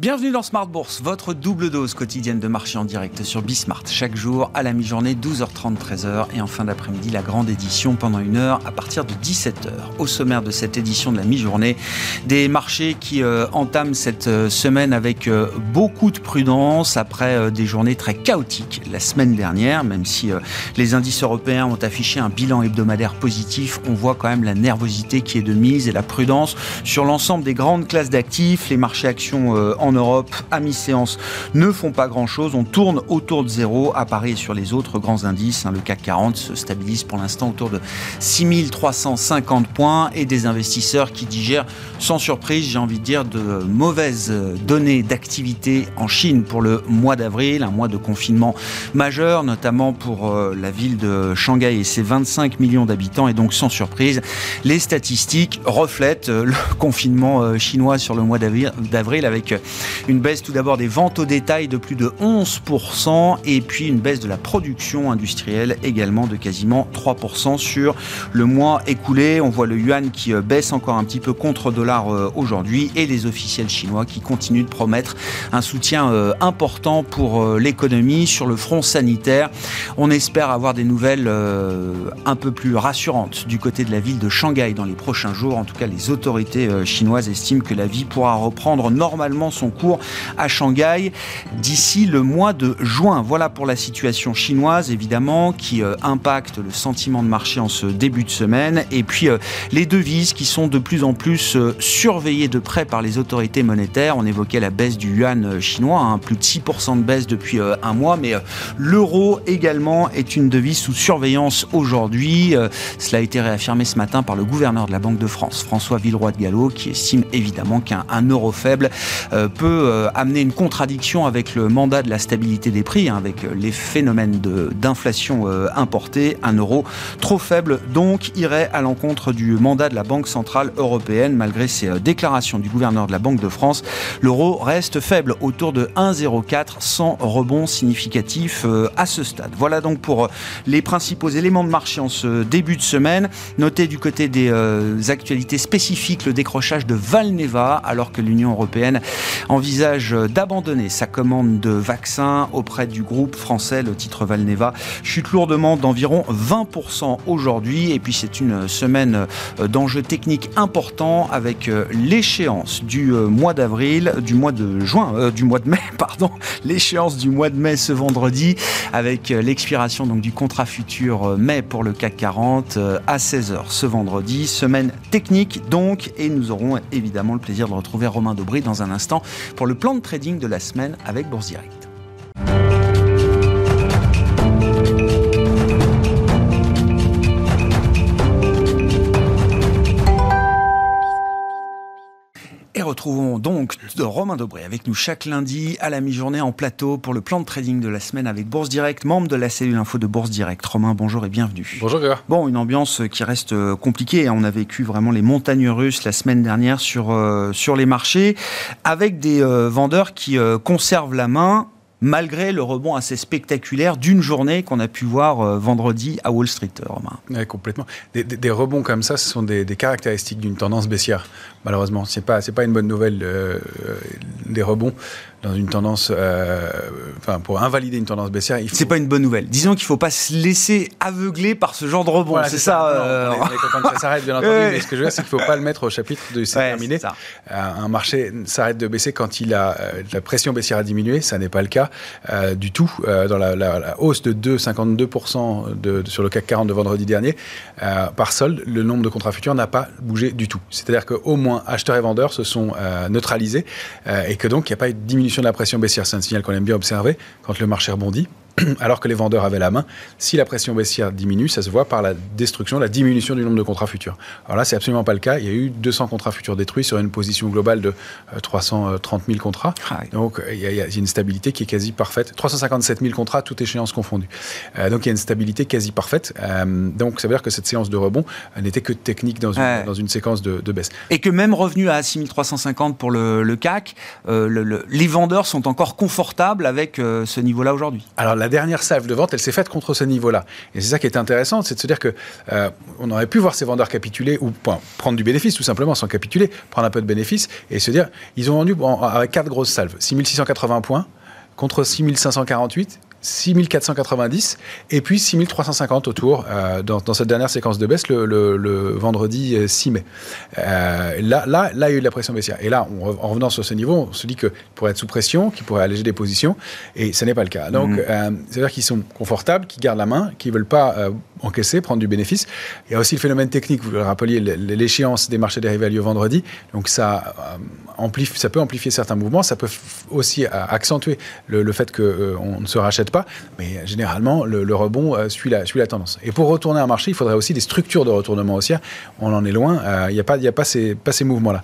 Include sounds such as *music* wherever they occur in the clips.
Bienvenue dans Smart Bourse, votre double dose quotidienne de marché en direct sur Bismart. Chaque jour, à la mi-journée, 12h30, 13h. Et en fin d'après-midi, la grande édition pendant une heure à partir de 17h. Au sommaire de cette édition de la mi-journée, des marchés qui euh, entament cette euh, semaine avec euh, beaucoup de prudence après des journées très chaotiques la semaine dernière. Même si les indices européens ont affiché un bilan hebdomadaire positif, on voit quand même la nervosité qui est de mise et la prudence sur l'ensemble des grandes classes d'actifs. Les marchés actions en en Europe à mi-séance ne font pas grand-chose. On tourne autour de zéro à Paris et sur les autres grands indices. Hein. le CAC 40 se stabilise pour l'instant autour de 6350 points et des investisseurs qui digèrent sans surprise, j'ai envie de dire, de mauvaises données d'activité en Chine pour le mois d'avril, un mois de confinement majeur, notamment pour euh, la ville de Shanghai et ses 25 millions d'habitants. Et donc, sans surprise, les statistiques reflètent euh, le *laughs* confinement euh, chinois sur le mois d'avril avec une baisse tout d'abord des ventes au détail de plus de 11% et puis une baisse de la production industrielle également de quasiment 3% sur le mois écoulé. On voit le yuan qui euh, baisse encore un petit peu contre dollar euh, aujourd'hui et les officiels chinois qui continuent de promettre un soutien euh, important pour l'économie sur le front sanitaire. On espère avoir des nouvelles un peu plus rassurantes du côté de la ville de Shanghai dans les prochains jours. En tout cas, les autorités chinoises estiment que la vie pourra reprendre normalement son cours à Shanghai d'ici le mois de juin. Voilà pour la situation chinoise, évidemment, qui euh, impacte le sentiment de marché en ce début de semaine. Et puis euh, les devises qui sont de plus en plus euh, surveillées de près par les autorités monétaires. On évoquait la baisse du yuan chinois, hein, plus de 6% de baisse depuis un mois, mais l'euro également est une devise sous surveillance aujourd'hui. cela a été réaffirmé ce matin par le gouverneur de la Banque de France, François Villeroy de Gallo, qui estime évidemment qu'un euro faible peut euh, amener une contradiction avec le mandat de la stabilité des prix, hein, avec les phénomènes d'inflation euh, importée. Un euro trop faible, donc, irait à l'encontre du mandat de la Banque Centrale Européenne. Malgré ces euh, déclarations du gouverneur de la Banque de France, l'euro reste faible, autour de 1,04 sans rebond significatif à ce stade. Voilà donc pour les principaux éléments de marché en ce début de semaine. Notez du côté des actualités spécifiques le décrochage de Valneva, alors que l'Union européenne envisage d'abandonner sa commande de vaccins auprès du groupe français, le titre Valneva, chute lourdement d'environ 20% aujourd'hui. Et puis c'est une semaine d'enjeux techniques importants avec l'échéance du mois d'avril, du mois de juin, euh, du mois de mai, *laughs* pardon, l'échéance du mois de mai ce vendredi avec l'expiration donc du contrat futur mai pour le CAC 40 euh, à 16h ce vendredi. Semaine technique donc et nous aurons évidemment le plaisir de retrouver Romain Dobry dans un instant pour le plan de trading de la semaine avec Bourse Direct. Retrouvons donc Romain Dobré avec nous chaque lundi à la mi-journée en plateau pour le plan de trading de la semaine avec Bourse Direct, membre de la cellule info de Bourse Direct. Romain, bonjour et bienvenue. Bonjour Grégoire. Bon, une ambiance qui reste euh, compliquée. Hein. On a vécu vraiment les montagnes russes la semaine dernière sur, euh, sur les marchés avec des euh, vendeurs qui conservent la main malgré le rebond assez spectaculaire d'une journée qu'on a pu voir vendredi à Wall Street, Romain. Oui, complètement. Des, rebonds comme ça, ce sont des, caractéristiques d'une tendance baissière malheureusement. C'est pas c'est pas une bonne nouvelle euh, euh, des rebonds dans une tendance, euh, enfin pour invalider une tendance baissière. Il faut... C'est pas une bonne nouvelle. Disons qu'il faut pas se laisser aveugler par ce genre de rebond. c'est ça. on, est, content que ça s'arrête bien *laughs* entendu. mais ce que je veux dire, c'est qu'il faut pas le mettre au chapitre de c'est terminé. un marché s'arrête de baisser quand il a la pression baissière a diminué. Ça n'est pas le cas du tout dans la, la, hausse de 2,52% de, sur le CAC 40 de vendredi dernier par solde. Le nombre de contrats futurs n'a pas bougé du tout. C'est-à-dire qu'au moins acheteurs et vendeurs se sont euh, neutralisés euh, et que donc il n'y a pas eu de diminution de la pression baissière. C'est un signal qu'on aime bien observer quand le marché rebondit. *clears throat* alors que les vendeurs avaient la main. Si la pression baissière diminue, ça se voit par la destruction, la diminution du nombre de contrats futurs. Alors là, c'est absolument pas le cas. Il y a eu 200 contrats futurs détruits sur une position globale de 330 euh, 000 contrats. Ah donc il y, a, une stabilité qui est quasi parfaite. 357 000 contrats, toutes échéances confondues. Euh, donc il y a une stabilité quasi parfaite. Euh, donc ça veut dire que cette séance de rebond n'était que technique dans une, dans une séquence de, baisse. Et que même revenu à 6350 pour le, CAC, les vendeurs sont encore confortables avec ce niveau-là aujourd'hui. Alors la la dernière salve de vente, elle s'est faite contre ce niveau-là. Et c'est ça qui est intéressant, c'est de se dire que euh, on aurait pu voir ces vendeurs capituler ou prendre du bénéfice tout simplement sans capituler, prendre un peu de bénéfice et se dire ils ont vendu avec quatre grosses salves, 6680 points contre 6548 6490 et puis 6350 autour euh, dans, cette dernière séquence de baisse le, vendredi 6 euh, mai. Euh, là, là, là, il y a eu de la pression baissière. Et là, en revenant sur ce niveau, on se dit qu'il pourrait être sous pression, qu'il pourrait alléger des positions, et ce n'est pas le cas. Donc, mmh. c'est-à-dire qu'ils sont confortables, qu'ils gardent la main, qu'ils ne veulent pas encaisser, prendre du bénéfice. Il y a aussi le phénomène technique, vous le rappeliez, l'échéance des marchés dérivés a lieu vendredi, donc ça, amplifie, ça peut amplifier certains mouvements, ça peut aussi accentuer le, le fait qu'on ne se rachète pas, mais généralement, le, rebond euh, suit, la, tendance. Et pour retourner un marché, il faudrait aussi des structures de retournement haussière. On en est loin, euh, il n'y a pas, a pas ces, pas ces mouvements-là.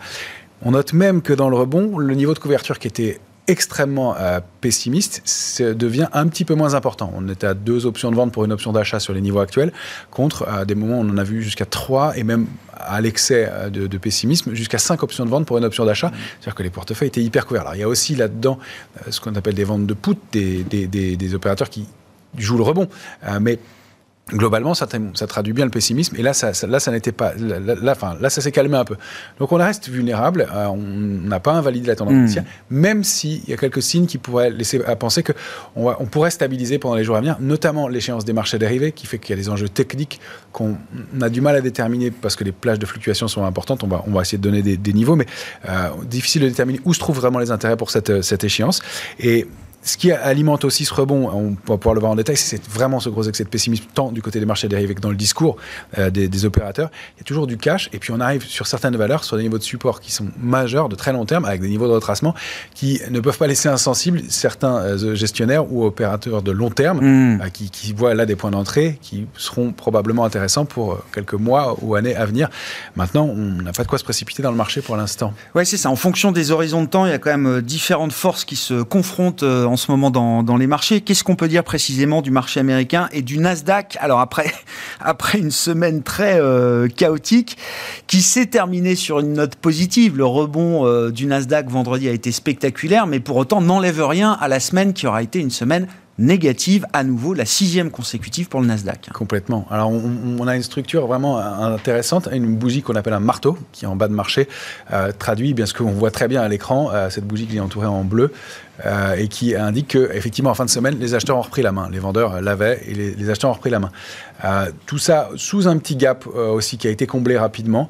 On note même que dans le rebond, le niveau de couverture qui était extrêmement euh, pessimiste devient un petit peu moins important. On était à deux options de vente pour une option d'achat sur les niveaux actuels, contre à des moments où on en a vu jusqu'à trois, et même à l'excès de, pessimisme, jusqu'à cinq options de vente pour une option d'achat. C'est-à-dire que les portefeuilles étaient hyper couverts. Alors il y a aussi là-dedans ce qu'on appelle des ventes de put, des, des, des, opérateurs qui jouent le rebond. mais globalement, ça, ça, traduit bien le pessimisme. Et là, ça, là, ça n'était pas. Là, là, ça s'est calmé un peu. Donc, on reste vulnérable. Euh, on n'a pas invalidé la tendance hmm. même s'il y a quelques signes qui pourraient laisser à penser qu'on on pourrait stabiliser pendant les jours à venir, notamment l'échéance des marchés dérivés, qui fait qu'il y a des enjeux techniques qu'on a du mal à déterminer parce que les plages de fluctuation sont importantes. On va, on va essayer de donner des, niveaux, mais euh, difficile de déterminer où se trouvent vraiment les intérêts pour cette, cette échéance. Et ce qui alimente aussi ce rebond, on va pouvoir le voir en détail, c'est vraiment ce gros excès de pessimisme, tant du côté des marchés dérivés que dans le discours euh, des, opérateurs. Il y a toujours du cash, et puis on arrive sur certaines valeurs, sur des niveaux de support qui sont majeurs, de très long terme, avec des niveaux de retracement qui ne peuvent pas laisser insensibles certains euh, gestionnaires ou opérateurs de long terme, hmm. euh, qui, voient là des points d'entrée qui seront probablement intéressants pour quelques mois ou années à venir. Maintenant, on n'a pas de quoi se précipiter dans le marché pour l'instant. Oui, c'est ça. En fonction des horizons de temps, il y a quand même différentes forces qui se confrontent en ce moment dans, les marchés. Qu'est-ce qu'on peut dire précisément du marché américain et du Nasdaq Alors après, *laughs* après une semaine très euh, chaotique qui s'est terminée sur une note positive, le rebond euh, du Nasdaq vendredi a été spectaculaire, mais pour autant n'enlève rien à la semaine qui aura été une semaine négative, à nouveau la sixième consécutive pour le Nasdaq. Complètement. Alors on, a une structure vraiment intéressante, une bougie qu'on appelle un marteau, qui est en bas de marché, euh, traduit bien ce qu'on voit très bien à l'écran, cette bougie qui est entourée en bleu, euh, et qui indique que effectivement en fin de semaine les acheteurs ont repris la main, les vendeurs l'avaient et les, acheteurs ont repris la main. Euh, tout ça sous un petit gap euh, aussi qui a été comblé rapidement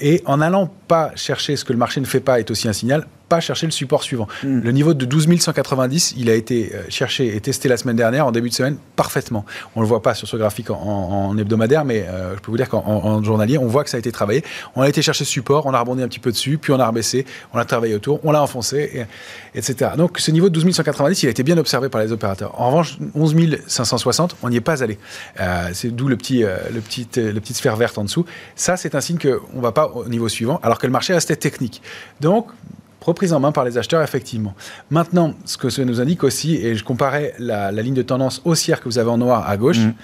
et en allant pas chercher ce que le marché ne fait pas est aussi un signal pas chercher le support suivant. Hmm. Le niveau de 12 190, il a été cherché et testé la semaine dernière, en début de semaine, parfaitement. On ne le voit pas sur ce graphique en, hebdomadaire, mais je peux vous dire qu'en journalier, on voit que ça a été travaillé. On a été chercher ce support, on a rebondi un petit peu dessus, puis on a rebaissé, on a travaillé autour, on l'a enfoncé, etc. Donc ce niveau de 12 190, il a été bien observé par les opérateurs. En revanche, 11 560, on n'y est pas allé. Euh, c'est d'où le petit, euh, le petit, euh, le petite sphère verte en dessous. Ça, c'est un signe qu'on ne va pas au niveau suivant, alors que le marché restait technique. Donc, reprise en main par les acheteurs, effectivement. Maintenant, ce que ça nous indique aussi, et je comparais la, ligne de tendance haussière que vous avez en noir à gauche, mmh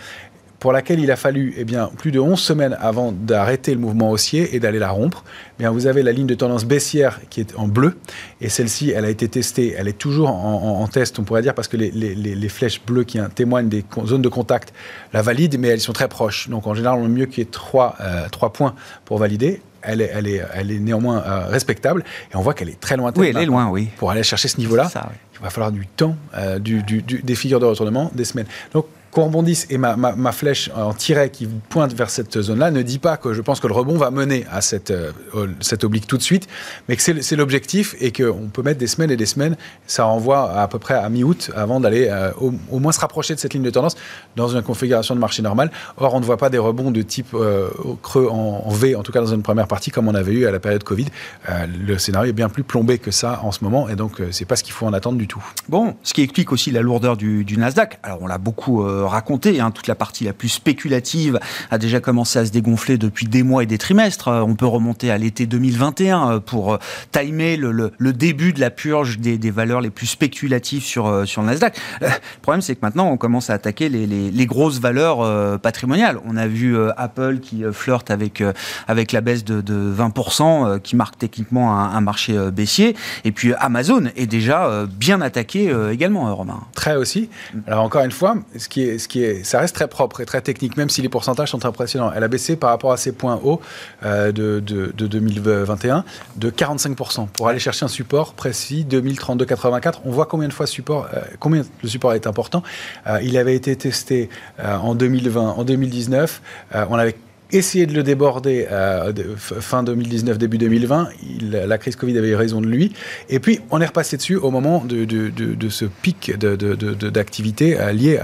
pour laquelle il a fallu eh bien, plus de 11 semaines avant d'arrêter le mouvement haussier et d'aller la rompre. Eh bien, vous avez la ligne de tendance baissière qui est en bleu, et celle-ci, elle a été testée, elle est toujours en, test, on pourrait dire, parce que les, les, les flèches bleues qui témoignent des zones de contact la valident, mais elles sont très proches. Donc en général, on mieux qu'il y ait trois, euh, trois points pour valider elle est, elle est, elle est néanmoins euh, respectable. Et on voit qu'elle est très lointaine. Oui, elle est loin, oui. Pour aller chercher ce niveau-là, il va falloir du temps, euh, du, du, des figures de retournement, des semaines. Donc, qu'on rebondisse et ma, ma, flèche en tiret qui pointe vers cette zone-là ne dit pas que je pense que le rebond va mener à cette, euh, cette oblique tout de suite, mais que c'est l'objectif et qu'on peut mettre des semaines et des semaines. Ça renvoie à, peu près à mi-août avant d'aller euh, au, moins se rapprocher de cette ligne de tendance dans une configuration de marché normale. Or, on ne voit pas des rebonds de type euh, creux en, V, en tout cas dans une première partie comme on avait eu à la période Covid. le scénario est bien plus plombé que ça en ce moment et donc c'est pas ce qu'il faut en attendre du tout. Bon, ce qui explique aussi la lourdeur du Nasdaq. Alors, on l'a beaucoup raconté. Hein. Toute la partie la plus spéculative a déjà commencé à se dégonfler depuis des mois et des trimestres. On peut remonter à l'été 2021 pour timer le, début de la purge des, valeurs les plus spéculatives sur, sur le Nasdaq. Le problème, c'est que maintenant, on commence à attaquer les, grosses valeurs patrimoniales. On a vu Apple qui flirte avec, avec la baisse de, 20%, qui marque techniquement un, un marché baissier. Et puis Amazon est déjà bien attaqué également, Romain. Très aussi. Alors encore une fois, ce qui est, ce qui est, ça reste très propre et très technique, même si les pourcentages sont impressionnants. Elle a baissé par rapport à ses points hauts euh, de, de, 2021 de 45% pour aller chercher un support précis 2032-84. On voit combien de fois support, euh, combien le support est important. Euh, il avait été testé en 2020, en 2019. on avait essayer de le déborder euh, fin 2019, début 2020. la crise Covid avait raison de lui. Et puis, on est repassé dessus au moment de, de, ce pic d'activité euh, lié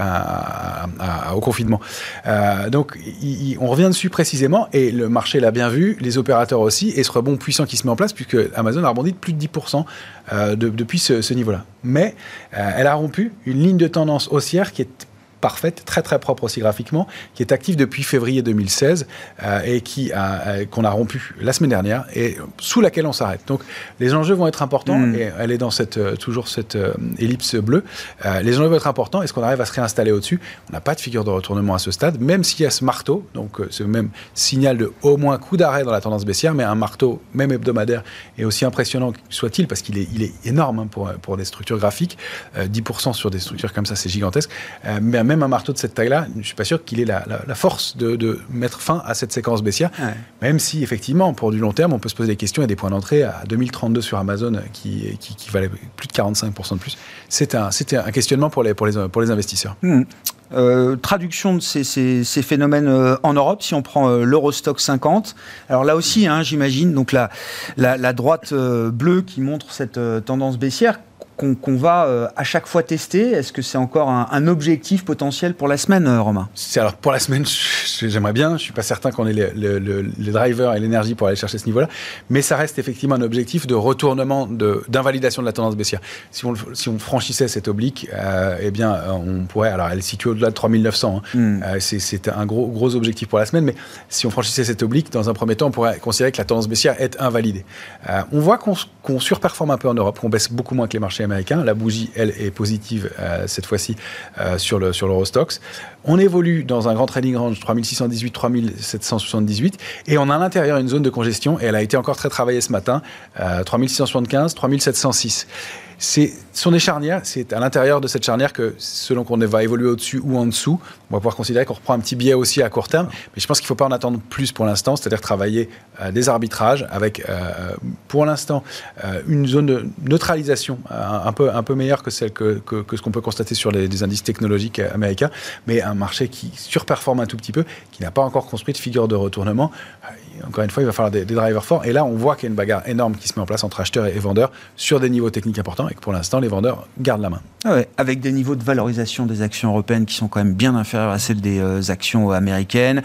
au confinement. Euh, donc, on revient dessus précisément et le marché l'a bien vu, les opérateurs aussi, et ce rebond puissant qui se met en place, puisque Amazon a rebondi de plus de 10% depuis ce, ce niveau-là. Mais elle a rompu une ligne de tendance haussière qui est parfaite, très très propre aussi graphiquement, qui est active depuis février 2016 euh, et qui a, euh, qu'on a rompu la semaine dernière et sous laquelle on s'arrête. Donc les enjeux vont être importants mm. et elle est dans cette, euh, toujours cette ellipse bleue. les enjeux vont être importants. Est-ce qu'on arrive à se réinstaller au-dessus? On n'a pas de figure de retournement à ce stade, même s'il y a ce marteau, donc ce même signal de au moins coup d'arrêt dans la tendance baissière, mais un marteau même hebdomadaire est aussi impressionnant soit-il parce qu'il est, il est énorme hein, pour, pour des structures graphiques. 10% sur des structures comme ça, c'est gigantesque. mais même un marteau de cette taille-là, je ne suis pas sûr qu'il ait la, force de, mettre fin à cette séquence baissière. Même si, effectivement, pour du long terme, on peut se poser des questions et des points d'entrée à 2032 sur Amazon qui, qui, valait plus de 45% de plus. C'était un, un, questionnement pour les, pour les, pour les investisseurs. Hmm. Euh, traduction de ces, ces, phénomènes euh, en Europe, si on prend euh, l'Eurostock 50. Alors là aussi, hein, j'imagine, donc la, la, la droite bleue qui montre cette tendance baissière qu'on va euh, à chaque fois tester Est-ce que c'est encore un, objectif potentiel pour la semaine, euh, Romain? Alors pour la semaine, j'aimerais bien. Je ne suis pas certain qu'on ait les, drivers et l'énergie pour aller chercher ce niveau-là. Mais ça reste effectivement un objectif de retournement, d'invalidation de, la tendance baissière. Si on, si on franchissait cette oblique, euh, eh bien, on pourrait. Alors elle est située au-delà de 3900. Hein. Hmm. c'est un gros, gros objectif pour la semaine. Mais si on franchissait cette oblique, dans un premier temps, on pourrait considérer que la tendance baissière est invalidée. on voit qu'on surperforme un peu en Europe, qu'on baisse beaucoup moins que les marchés La bougie, elle, est positive euh, cette fois-ci euh, sur le sur l'Eurostox. On évolue dans un grand trading range 3618, 3778 et on a à l'intérieur une zone de congestion et elle a été encore très travaillée ce matin, 3675, euh, 3706 c'est son des charnières, c'est à l'intérieur de cette charnière que, selon qu'on va évoluer au-dessus ou en dessous, on va pouvoir considérer qu'on reprend un petit biais aussi à court terme. Mais je pense qu'il ne faut pas en attendre plus pour l'instant, c'est-à-dire travailler euh, des arbitrages avec, euh, pour l'instant, euh, une zone de neutralisation un, peu, meilleure que celle que, ce qu'on peut constater sur les, indices technologiques américains, mais un marché qui surperforme un tout petit peu, qui n'a pas encore construit de figure de retournement encore une fois, il va falloir des, drivers forts. Et là, on voit qu'il y a une bagarre énorme qui se met en place entre acheteurs et vendeurs sur des niveaux techniques importants et que pour l'instant, les vendeurs gardent la main. Ah avec des niveaux de valorisation des actions européennes qui sont quand même bien inférieurs à celles des euh, actions américaines.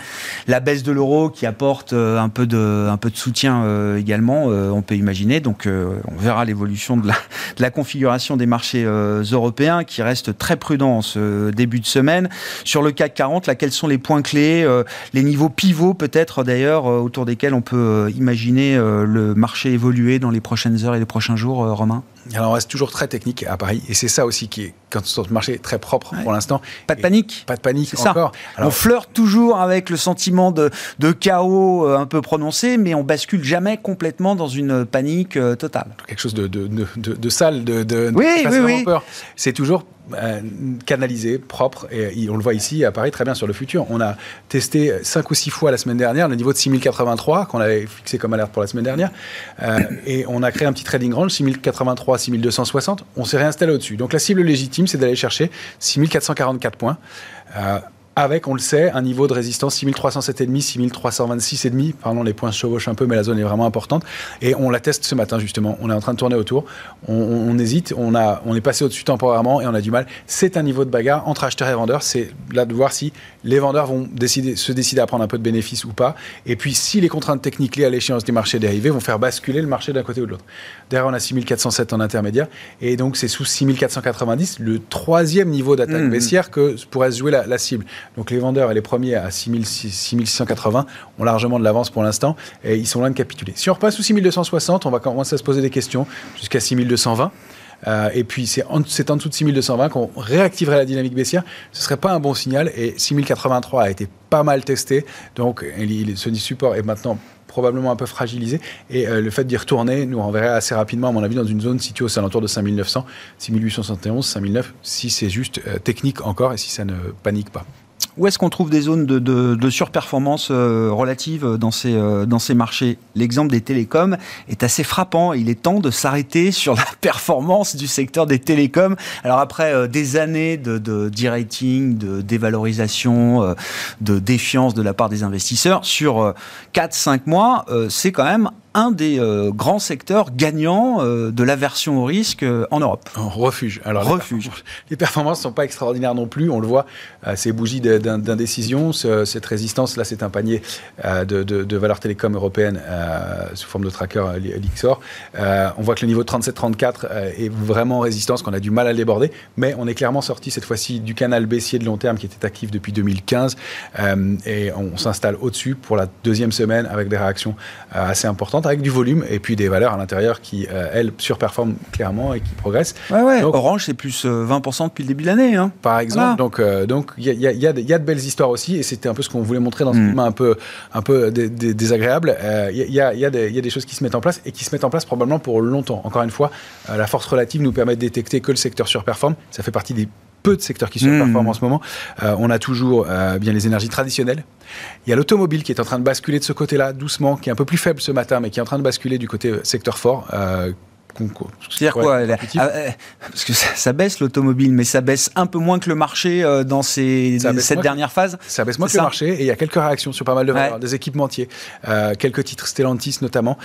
La baisse de l'euro qui apporte euh, un, peu de, soutien euh, également, on peut imaginer. Donc, on verra l'évolution de la, configuration des marchés européens qui reste très prudent en ce début de semaine. Sur le CAC 40, là, quels sont les points clés, les niveaux pivots peut-être d'ailleurs autour desquels on peut euh, imaginer euh, le marché évoluer dans les prochaines heures et les prochains jours, euh, Romain? Alors on reste toujours très technique à Paris et c'est ça aussi qui est quand le marché est très propre pour l'instant. Pas de panique. Pas de panique encore. on flirte toujours avec le sentiment de, chaos un peu prononcé, mais on bascule jamais complètement dans une panique totale. Quelque chose de, de, de, sale, de, oui, oui, oui. peur. C'est toujours canalisé, propre, et on le voit ici à Paris très bien sur le futur. On a testé 5 ou 6 fois la semaine dernière le niveau de 6083 qu'on avait fixé comme alerte pour la semaine dernière, euh, et on a créé un petit trading range 6083, 6260. On s'est réinstallé au-dessus. Donc la cible légitime, c'est d'aller chercher 6444 points. Euh, avec, on le sait, un niveau de résistance 6307,5, 6326,5. Pardon, les points se chevauchent un peu, mais la zone est vraiment importante. Et on la teste ce matin, justement. On est en train de tourner autour. On, hésite. On, a, on est passé au-dessus temporairement et on a du mal. C'est un niveau de bagarre entre acheteurs et vendeurs. C'est là de voir si les vendeurs vont décider, se décider à prendre un peu de bénéfices ou pas. Et puis, si les contraintes techniques liées à l'échéance des marchés dérivés vont faire basculer le marché d'un côté ou de l'autre. Derrière, on a 6407 en intermédiaire. Et donc, c'est sous 6490, le troisième niveau d'attaque mmh. baissière que pourrait se jouer la, la cible. Donc les vendeurs et les premiers à 6680 ont largement de l'avance pour l'instant et ils sont loin de capituler. Si on repasse sous 6260, on va commencer à se poser des questions jusqu'à 6220. Euh, et puis c'est en, en, dessous de 6220 qu'on réactiverait la dynamique baissière. Ce ne serait pas un bon signal. Et 6083 a été pas mal testé. Donc ce support est maintenant probablement un peu fragilisé. Et euh, le fait d'y retourner nous renverrait assez rapidement, à mon avis, dans une zone située aux alentours de 5900, 6871, 5009, si c'est juste euh, technique encore et si ça ne panique pas. Où est-ce qu'on trouve des zones de, surperformance euh, relative dans ces, euh, dans ces marchés? L'exemple des télécoms est assez frappant. Il est temps de s'arrêter *laughs* sur la performance du secteur des télécoms. Alors après euh, des années de, de de de dévalorisation, de défiance de la part des investisseurs, sur 4-5 mois, c'est quand même un des euh, grands secteurs gagnants euh, de l'aversion au risque euh, en Europe. refuge. Alors, refuge. Les performances ne sont pas extraordinaires non plus. On le voit, ces bougies d'indécision, cette résistance, là, c'est un panier de, de, valeurs télécom européennes sous forme de tracker Lixor. on voit que le niveau de 37-34 est vraiment en résistance, qu'on a du mal à déborder, mais on est clairement sorti cette fois-ci du canal baissier de long terme qui était actif depuis 2015 et on s'installe au-dessus pour la deuxième semaine avec des réactions assez importantes avec du volume et puis des valeurs à l'intérieur qui, euh, elles, surperforment clairement et qui progressent. Orange, c'est plus 20% euh, depuis le début de l'année. Hein. Par exemple. Donc, euh, donc il y, y, a, de belles histoires aussi et c'était un peu ce qu'on voulait montrer dans ce mm. climat un peu, un peu désagréable. Il y, a, y, a des choses qui se mettent en place et qui se mettent en place probablement pour longtemps. Encore une fois, la force relative nous permet de détecter que le secteur surperforme. Ça fait partie des peu de secteurs qui surperforment mmh. en ce moment. Euh, on a toujours euh, bien les énergies traditionnelles. Il y a l'automobile qui est en train de basculer de ce côté-là, doucement, qui est un peu plus faible ce matin, mais qui est en train de basculer du côté secteur fort. Euh, c'est-à-dire quoi ah, euh, Parce que ça, baisse l'automobile, mais ça baisse un peu moins que le marché euh, dans ces, cette dernière phase. Ça baisse moins que le marché et il y a quelques réactions sur pas mal de valeurs, des équipementiers, euh, quelques titres Stellantis notamment,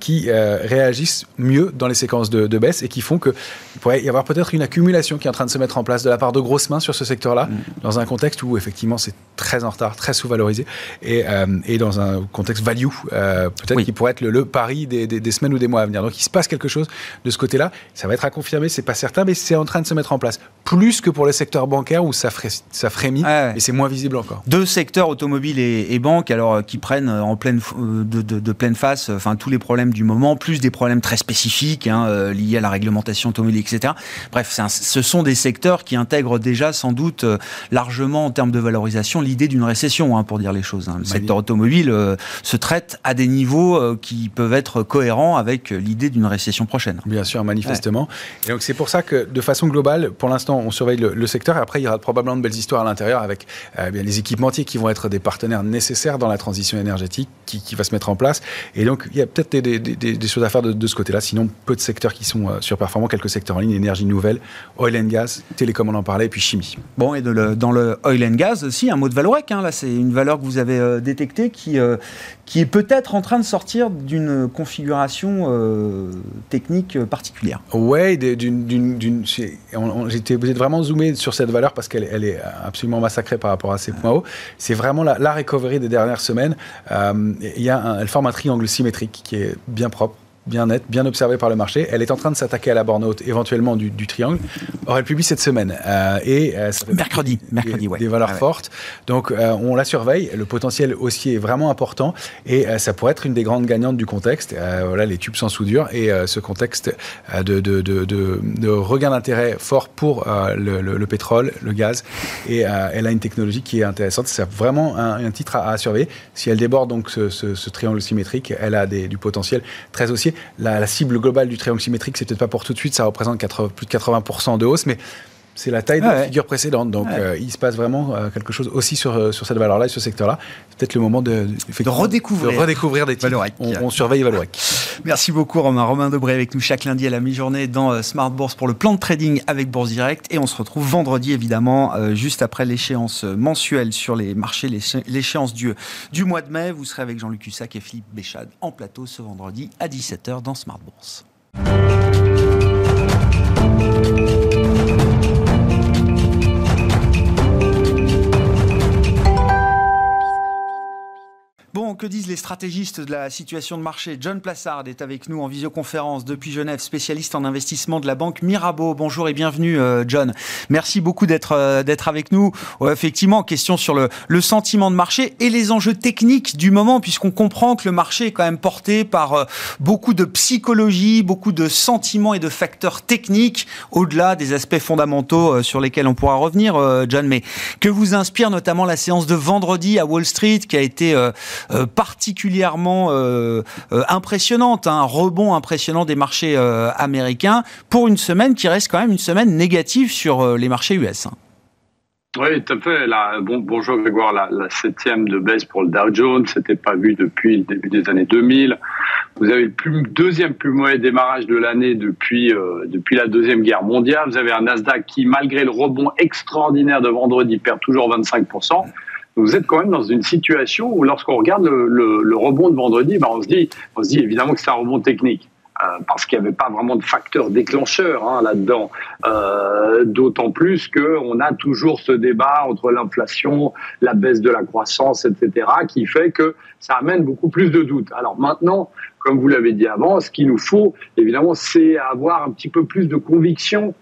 qui réagissent mieux dans les séquences de, baisse et qui font qu'il pourrait y avoir peut-être une accumulation qui est en train de se mettre en place de la part de grosses mains sur ce secteur-là, mm. dans un contexte où effectivement c'est très en retard, très sous-valorisé et, et, dans un contexte value, peut-être qui pourrait être le, pari des, des, semaines ou des mois à venir. Donc il se passe quelque chose de ce côté-là. Ça va être à confirmer, c'est pas certain, mais c'est en train de se mettre en place. Plus que pour le secteur bancaire où ça, ça frémit et c'est moins visible encore. Deux secteurs, automobile et, banque, alors euh, qui prennent euh, en pleine, euh, de, pleine face enfin, tous les problèmes du moment, plus des problèmes très spécifiques hein, liés à la réglementation automobile, etc. Bref, ce sont des secteurs qui intègrent déjà sans doute largement en termes de valorisation l'idée d'une récession, hein, pour dire les choses. Hein. Le secteur automobile se traite à des niveaux qui peuvent être cohérents avec l'idée d'une récession prochaine. Bien sûr, manifestement. Et donc c'est pour ça que de façon globale, pour l'instant, on surveille le, secteur. Et après, il y aura probablement de belles histoires à l'intérieur avec euh, bien, les équipementiers qui vont être des partenaires nécessaires dans la transition énergétique qui, qui va se mettre en place. Et donc il y a peut-être des, des, choses à faire de, ce côté-là. Sinon, peu de secteurs qui sont euh, surperformants, quelques secteurs en ligne, énergie nouvelle, oil and gas, télécom, on en parlait, et puis chimie. Bon, et dans le oil and gas aussi, un mot de Valorec. Hein, là, c'est une valeur que vous avez euh, détectée qui, qui est peut-être en train de sortir d'une configuration technique particulière. Ouais, j'étais vraiment zoomé sur cette valeur parce qu'elle elle est absolument massacrée par rapport à ses points hauts. C'est vraiment la, recovery des dernières semaines. Euh, y a elle forme un triangle symétrique qui est bien propre bien nette, bien observée par le marché. Elle est en train de s'attaquer à la borne haute, éventuellement du, triangle. Or, elle publie cette semaine. Euh, et euh, mercredi, mercredi, des, des valeurs fortes. Donc, euh, on la surveille. Le potentiel haussier est vraiment important et ça pourrait être une des grandes gagnantes du contexte. voilà, les tubes sans soudure et ce contexte de, de, de, de, regain d'intérêt fort pour le, pétrole, le gaz. Et elle a une technologie qui est intéressante. C'est vraiment un, titre à, surveiller. Si elle déborde donc ce, triangle symétrique, elle a des, du potentiel très haussier la, cible globale du triangle symétrique, c'est peut-être pas pour tout de suite, ça représente plus de 80% de hausse, mais c'est la taille de la figure précédente. Donc, euh, il se passe vraiment euh, quelque chose aussi sur, euh, sur cette valeur-là et ce secteur-là. C'est peut-être le moment de, de, redécouvrir. redécouvrir des titres. On, on, surveille Valorec. *laughs* Merci beaucoup, Romain. Romain Debré avec nous chaque lundi à la mi-journée dans Smart Bourse pour le plan de trading avec Bourse Direct. Et on se retrouve vendredi, évidemment, juste après l'échéance mensuelle sur les marchés, l'échéance du, du mois de mai. Vous serez avec Jean-Luc Hussac et Philippe Béchade en plateau ce vendredi à 17h dans Smart Bourse. Bon, que disent les stratégistes de la situation de marché? John Plassard est avec nous en visioconférence depuis Genève, spécialiste en investissement de la banque Mirabeau. Bonjour et bienvenue, euh, John. Merci beaucoup d'être euh, d'être avec nous. effectivement, question sur le, le, sentiment de marché et les enjeux techniques du moment, puisqu'on comprend que le marché est quand même porté par euh, beaucoup de psychologie, beaucoup de sentiments et de facteurs techniques, au-delà des aspects fondamentaux sur lesquels on pourra revenir, John. Mais que vous inspire notamment la séance de vendredi à Wall Street, qui a été euh, particulièrement euh, euh, impressionnante, un rebond impressionnant des marchés américains pour une semaine qui reste quand même une semaine négative sur les marchés US. Hein. Oui, tout à fait. bon, bonjour Grégoire, la, septième de baisse pour le Dow Jones, c'était pas vu depuis le début des années 2000. Vous avez le deuxième plus mauvais démarrage de l'année depuis depuis la deuxième guerre mondiale. Vous avez un Nasdaq qui, malgré le rebond extraordinaire de vendredi, perd toujours 25 vous êtes quand même dans une situation où lorsqu'on regarde le, rebond de vendredi, ben on, se dit, on se dit évidemment que c'est un rebond technique. Euh, parce qu'il n'y avait pas vraiment de facteur déclencheur hein, là-dedans. Euh, D'autant plus qu'on a toujours ce débat entre l'inflation, la baisse de la croissance, etc., qui fait que ça amène beaucoup plus de doutes. Alors maintenant, comme vous l'avez dit avant, ce qu'il nous faut, évidemment, c'est avoir un petit peu plus de conviction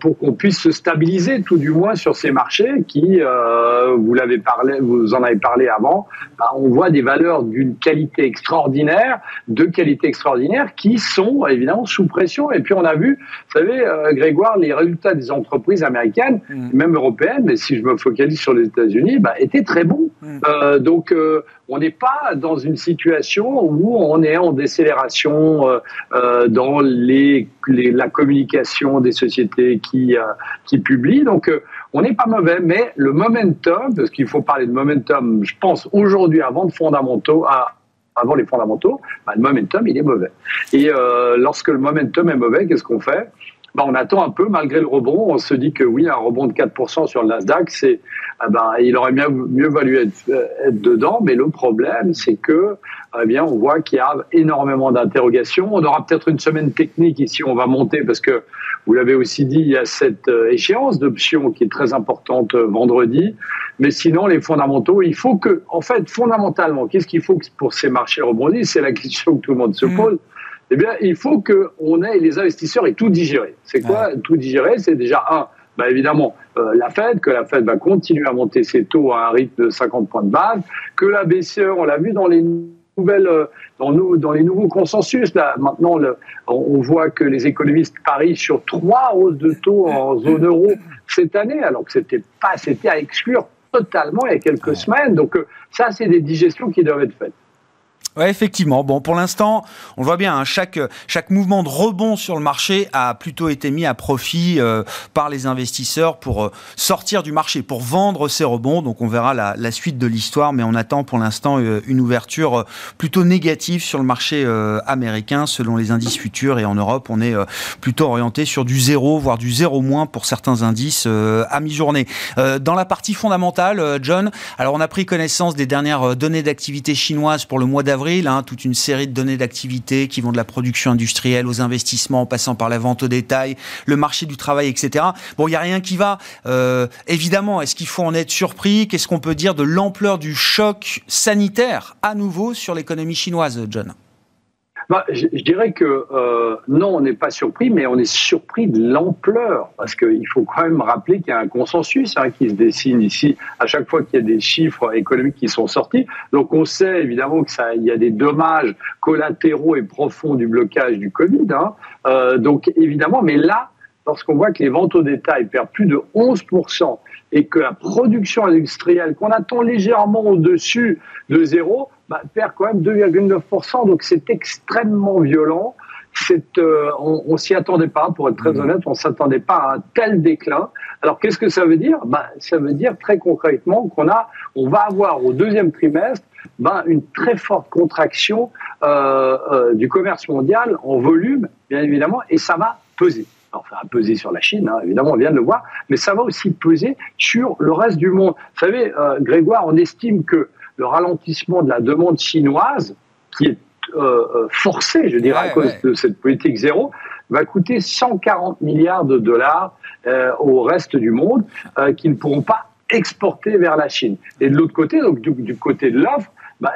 pour qu'on puisse se stabiliser tout du moins sur ces marchés qui, euh, vous l'avez parlé, vous en avez parlé avant, bah, on voit des valeurs d'une qualité extraordinaire, de qualité extraordinaire, qui sont évidemment sous pression. Et puis on a vu, vous savez, euh, Grégoire, les résultats des entreprises américaines, mm. même européennes, mais si je me focalise sur les États-Unis, bah, étaient très bons. Mm. donc on n'est pas dans une situation où on est en décélération dans les, la communication des sociétés qui, euh, qui publie. Donc, euh, on n'est pas mauvais, mais le momentum, parce qu'il faut parler de momentum, je pense, aujourd'hui, avant de fondamentaux, avant les fondamentaux, bah, le momentum, il est mauvais. Et euh, lorsque le momentum est mauvais, qu'est-ce qu'on fait? Bah, on attend un peu malgré le rebond. On se dit que oui, un rebond de 4% sur le Nasdaq, c'est, ah ben, il aurait mieux, mieux valu être, être, dedans. Mais le problème, c'est que, eh bien, on voit qu'il y a énormément d'interrogations. On aura peut-être une semaine technique ici. On va monter parce que vous l'avez aussi dit, il y a cette euh, échéance d'options qui est très importante euh, vendredi. Mais sinon, les fondamentaux, il faut que, en fait, fondamentalement, qu'est-ce qu'il faut pour ces marchés rebondissent? C'est la question que tout le monde se mmh. pose. Eh bien, il faut qu'on ait les investisseurs et tout digérer. C'est quoi tout digérer? C'est déjà un, bah évidemment, euh, la Fed, que la Fed va continuer à monter ses taux à un rythme de 50 points de base, que la BCE, on l'a vu dans les nouvelles, euh, dans, nous, dans les nouveaux consensus. Là, maintenant, le, on voit que les économistes parient sur trois hausses de taux en zone euro cette année, alors que c'était pas, c'était à exclure totalement il y a quelques semaines. Donc euh, ça, c'est des digestions qui doivent être faites. Ouais, effectivement. Bon, pour l'instant, on voit bien, hein, chaque, chaque mouvement de rebond sur le marché a plutôt été mis à profit euh, par les investisseurs pour euh, sortir du marché, pour vendre ces rebonds. Donc, on verra la, la suite de l'histoire, mais on attend pour l'instant euh, une ouverture plutôt négative sur le marché américain, selon les indices futurs. Et en Europe, on est plutôt orienté sur du zéro, voire du zéro moins pour certains indices à mi-journée. dans la partie fondamentale, John, alors on a pris connaissance des dernières données d'activité chinoises pour le mois d'avril Hein, toute une série de données d'activité qui vont de la production industrielle aux investissements, en passant par la vente au détail, le marché du travail, etc. Bon, il n'y a rien qui va. Euh, évidemment, est-ce qu'il faut en être surpris? Qu'est-ce qu'on peut dire de l'ampleur du choc sanitaire à nouveau sur l'économie chinoise, John? Bah, je, dirais que euh, non, on n'est pas surpris, mais on est surpris de l'ampleur, parce qu'il faut quand même rappeler qu'il y a un consensus hein, qui se dessine ici à chaque fois qu'il y a des chiffres économiques qui sont sortis. Donc on sait évidemment que ça, il y a des dommages collatéraux et profonds du blocage du Covid. Hein. Euh, donc évidemment, mais là, lorsqu'on voit que les ventes au détail perdent plus de 11 et que la production industrielle, qu'on attend légèrement au-dessus de zéro, bah, perd quand même 2,9%. Donc c'est extrêmement violent. euh, on, on s'y attendait pas, pour être très mmh. honnête, on s'attendait pas à un tel déclin. Alors qu'est-ce que ça veut dire? Bah, Ça veut dire très concrètement qu'on a, on va avoir au deuxième trimestre bah, une très forte contraction euh, euh, du commerce mondial en volume, bien évidemment, et ça va peser. Enfin, peser sur la Chine, hein, évidemment, on vient de le voir, mais ça va aussi peser sur le reste du monde. Vous savez, euh, Grégoire, on estime que le ralentissement de la demande chinoise, qui est euh, euh, forcé, je dirais, à cause de cette politique zéro, va coûter 140 milliards de dollars euh, au reste du monde qui ne pourront pas exporter vers la Chine. Et de l'autre côté, donc du côté de l'offre, bah,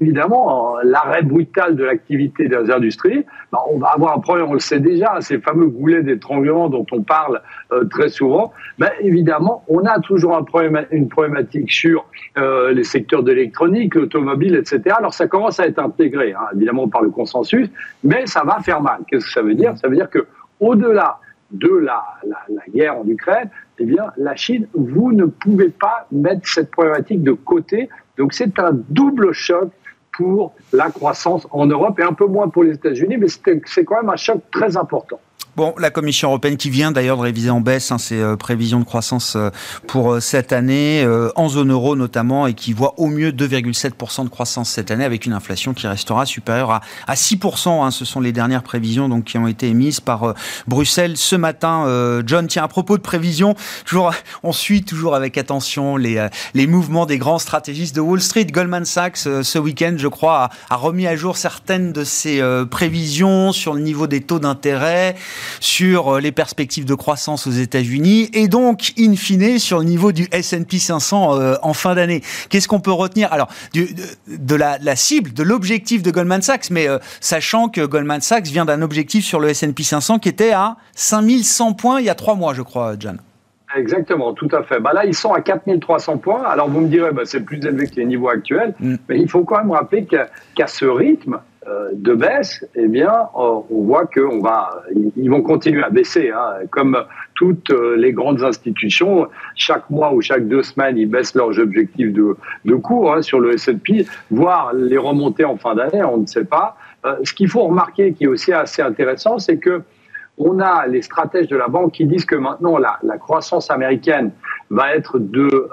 évidemment, l'arrêt brutal de l'activité des industries, bah, on va avoir un problème, on le sait déjà, ces fameux goulets d'étranglement dont on parle euh, très souvent. Bah, évidemment, on a toujours un problème, une problématique sur euh, les secteurs de l'électronique, l'automobile, etc. Alors ça commence à être intégré, hein, évidemment par le consensus, mais ça va faire mal. Qu'est-ce que ça veut dire? Ça veut dire que au-delà de la, la, guerre en Ukraine, eh bien, la Chine, vous ne pouvez pas mettre cette problématique de côté donc c'est un double choc pour la croissance en Europe et un peu moins pour les États-Unis, mais c'est quand même un choc très important. Bon, la Commission européenne qui vient d'ailleurs de réviser en baisse hein, ses euh, prévisions de croissance euh, pour euh, cette année, en zone euro notamment, et qui voit au mieux 2,7% de croissance cette année, avec une inflation qui restera supérieure à, à 6%. Hein, ce sont les dernières prévisions donc, qui ont été émises par Bruxelles ce matin. John, tiens, à propos de prévisions, toujours, *laughs* on suit toujours avec attention les, les mouvements des grands stratégistes de Wall Street. Goldman Sachs, ce week-end, je crois, a, a, remis à jour certaines de ses prévisions sur le niveau des taux d'intérêt sur euh, les perspectives de croissance aux États-Unis et donc, in fine, sur le niveau du S&P 500 euh, en fin d'année. Qu'est-ce qu'on peut retenir? Alors, de, la, cible, de l'objectif de Goldman Sachs, mais euh, sachant que Goldman Sachs vient d'un objectif sur le S&P 500 qui était à 5100 points il y a trois mois, je crois, John. Exactement, tout à fait. Bah là, ils sont à 4300 points. Alors, vous me direz, bah, c'est plus élevé que les niveaux actuels. Mm. Mais il faut quand même rappeler qu'à ce rythme, de baisse, eh bien, euh, on voit qu'on va, ils vont continuer à baisser, hein. comme toutes euh, les grandes institutions. Chaque mois ou chaque deux semaines, ils baissent leurs objectifs de, de cours hein, sur le S&P, voire les remonter en fin d'année, on ne sait pas. ce qu'il faut remarquer, qui est aussi assez intéressant, c'est que on a les stratèges de la banque qui disent que maintenant la, la croissance américaine va être de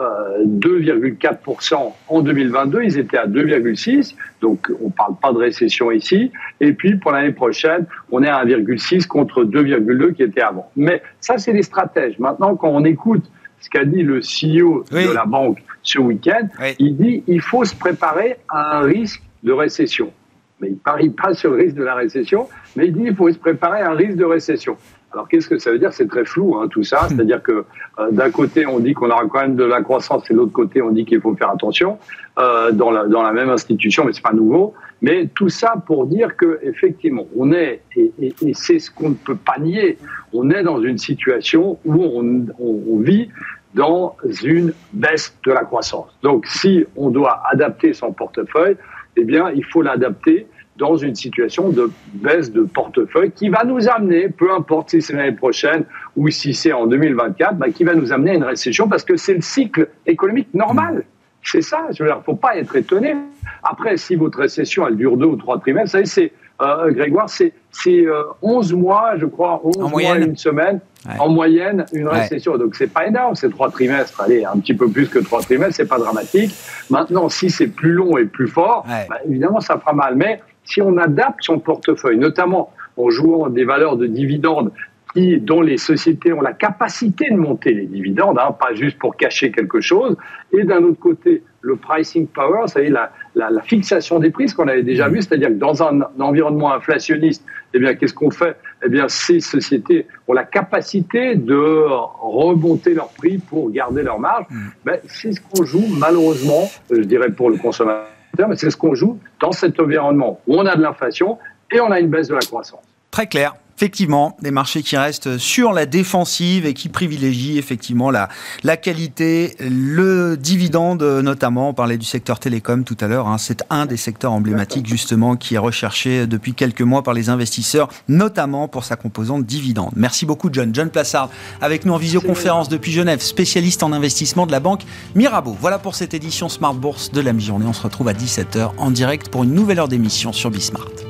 2,4% euh, en 2022. Ils étaient à 2,6%, donc on ne parle pas de récession ici. Et puis pour l'année prochaine, on est à 1,6 contre 2,2 qui était avant. Mais ça, c'est les stratèges. Maintenant, quand on écoute ce qu'a dit le CEO de la banque ce week-end, il dit il faut se préparer à un risque de récession. Mais il ne parie pas sur le risque de la récession, mais il dit il faut se préparer à un risque de récession. Alors qu'est-ce que ça veut dire? C'est très flou hein, tout ça. C'est-à-dire que euh, d'un côté on dit qu'on aura quand même de la croissance et de l'autre côté on dit qu'il faut faire attention euh, dans, la, dans la même institution, mais c'est pas nouveau. Mais tout ça pour dire que effectivement on est et, et, et c'est ce qu'on ne peut pas nier. On est dans une situation où on, on, on vit dans une baisse de la croissance. Donc si on doit adapter son portefeuille, eh bien il faut l'adapter dans une situation de baisse de portefeuille qui va nous amener, peu importe si c'est l'année prochaine ou si c'est en 2024, bah, qui va nous amener à une récession parce que c'est le cycle économique normal. C'est ça, il ne faut pas être étonné. Après, si votre récession, elle dure deux ou trois trimestres, ça c'est, euh, Grégoire, c'est, c'est 11 euh, mois, je crois, 11 en mois, moyenne. une semaine, en moyenne, une récession. Donc c'est pas énorme, c'est trois trimestres. Allez, un petit peu plus que trois trimestres, c'est pas dramatique. Maintenant, si c'est plus long et plus fort, bah, évidemment, ça fera mal. Mais si on adapte son portefeuille, notamment en jouant des valeurs de dividendes qui, dont les sociétés ont la capacité de monter les dividendes, hein, pas juste pour cacher quelque chose, et d'un autre côté, le pricing power, c'est-à-dire la, la, la, fixation des prix, ce qu'on avait déjà mmh. vu, c'est-à-dire que dans un, environnement inflationniste, eh bien, qu'est-ce qu'on fait? Eh bien, ces sociétés ont la capacité de remonter leurs prix pour garder leur marge. Mmh. Ben, c'est ce qu'on joue, malheureusement, je dirais pour le consommateur, mais c'est ce qu'on joue dans cet environnement où on a de l'inflation et on a une baisse de la croissance. Très clair. Effectivement, des marchés qui restent sur la défensive et qui privilégient effectivement la, la qualité, le dividende notamment. On parlait du secteur télécom tout à l'heure. Hein. C'est un des secteurs emblématiques justement qui est recherché depuis quelques mois par les investisseurs, notamment pour sa composante dividende. Merci beaucoup John. John Plassard avec nous en visioconférence depuis Genève, spécialiste en investissement de la banque Mirabeau. Voilà pour cette édition Smart Bourse de la mi-journée. On se retrouve à 17h en direct pour une nouvelle heure d'émission sur Bismart.